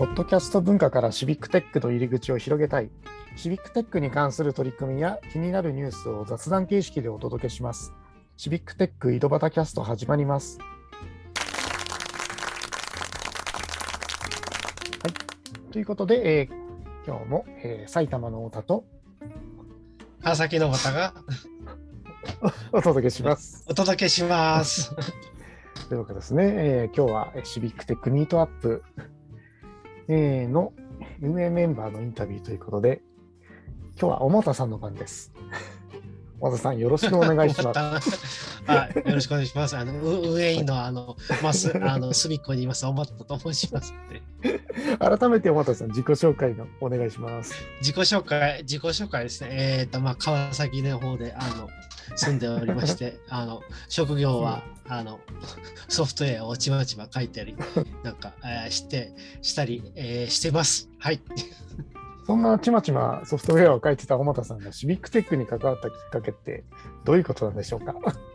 ポッドキャスト文化からシビックテックの入り口を広げたい。シビックテックに関する取り組みや気になるニュースを雑談形式でお届けします。シビックテック井戸端キャスト始まります。はい。ということで、えー今日も、えー埼玉の太田と川崎の方が お届けします。お届けします。というわけですね、えー今日はえーシビックテックミートアップ、えーの運営メンバーのインタビューということで、今日は小俣さんの番です。小俣さん、よろしくお願いします。はい、よろしくお願いします。あのう運営員のあのますあの隅っこにいますおまったと申します。改めて小俣さん、自己紹介のお願いします。自己紹介自己紹介ですね。えっ、とまあ川崎の方であの住んでおりまして、あの職業はあのソフトウェアをちまちま書いたりなんか、えーしてしたり、えーしてます。はい。そんなちまちまソフトウェアを書いてた小俣さんがシビックテックに関わったきっかけってどういうことなんでしょうか？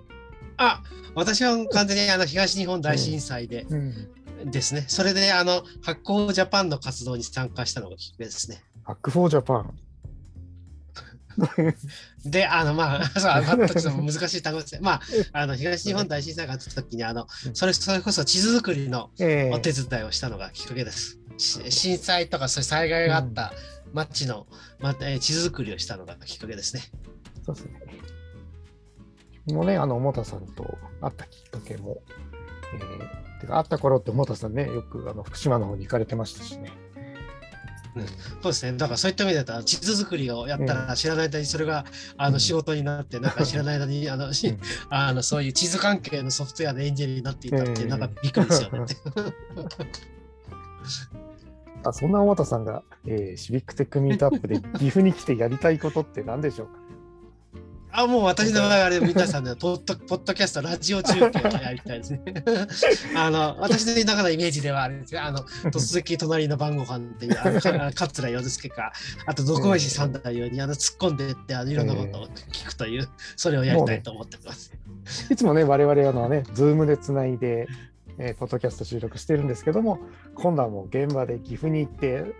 あ私は完全にあの東日本大震災で、うん、ですね。それであの発行ジャパンの活動に参加したのがきっかけですね。ハックフォージャパン？で、あのまあ、そう難しい単語ですね。まあ、あの東日本大震災があった時にあのそれそれこそ地図作りのえお手伝いをしたのがきっかけです。し震災とかそういう災害があった町の、まえー地図作りをしたのがきっかけですね。そうですね。もうね、あの、もたさんと会ったきっかけも、えー、てか会った頃ってもたさんね、よくあの福島の方に行かれてましたしね。そうですね。だからそういった意味でと地図作りをやったら知らない間にそれがあうんの仕事になって、なんか知らない間にあの、あのそういう地図関係のソフトウェアのエンジニアになっていたってなんかびっくりですよね。あそんなもたさんが、えーシビックテックミートアップで岐阜に来てやりたいことって何でしょうか？あ、もう私の場合はあれ、皆さんのポッドポッドキャスト、ラジオ中継をやりたいですね。あの、私の中のイメージではあれですよ。あの、突撃隣の晩ご飯っていう、あ桂洋介か、あと、どこましさんだように、あの、突っ込んでって、あのいろんなことを聞くという、それをやりたいと思ってます。いつもね、我々あのね、ズームでつないで、えーポッドキャスト収録してるんですけども、今度はもう現場で岐阜に行って、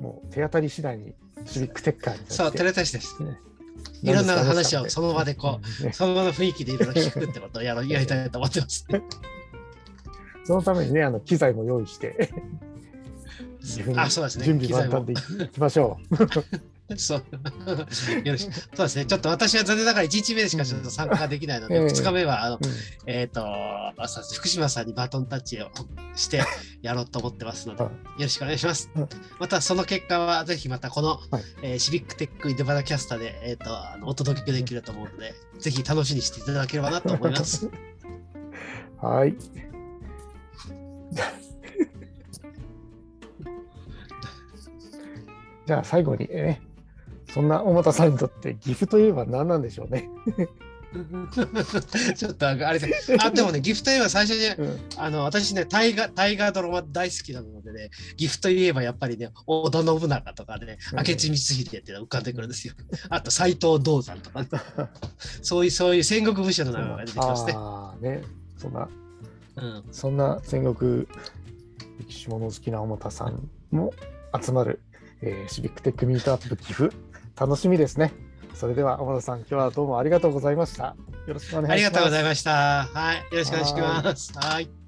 もう手当たり次第にシビックテッカーにそう、テレタシです。ねいろんな話をその場でこうんねその場の雰囲気でいろいろ聞くってことをやろ やりたいと思ってます。そのためにね、あの機材も用意して、あ、そうですね。準備万端でいきましょう。そう。よろしそうですね。ちょっと私は残念ながら1日目でしかちょっと参加できないので、ええ2日目はあの、うんえっ、と福島さんにバトンタッチをしてやろうと思ってますので、はよろしくお願いしますうん。またその結果はぜひまたこの、はいえーシビックテックイデバダキャスターで、えー、とあのお届けできると思うので、ぜひ楽しみにしていただければなと思います。はい。じゃあ最後にね、そんな小俣さんにとって岐阜といえば何なんでしょうね。ちょっとあれです。あでもね、ギフト言えば最初にうん。あの私ね、大河大河ドラマ大好きなのでね、ギフト言えばやっぱりね、織田信長とかね、うん。明智光秀っていうのが浮かんでくるんですよ。あと斎藤道山とか、ね、そういうそういう戦国武将の名前が出てきますね。ああね、そんな、うん、そんな戦国歴史物好きな小俣さんも集まる、えーシビックテックミートアップ岐阜、楽しみですね。それでは小俣さん、今日はどうもありがとうございました。よろしくお願いします。ありがとうございました。はい、よろしくお願いします。はい。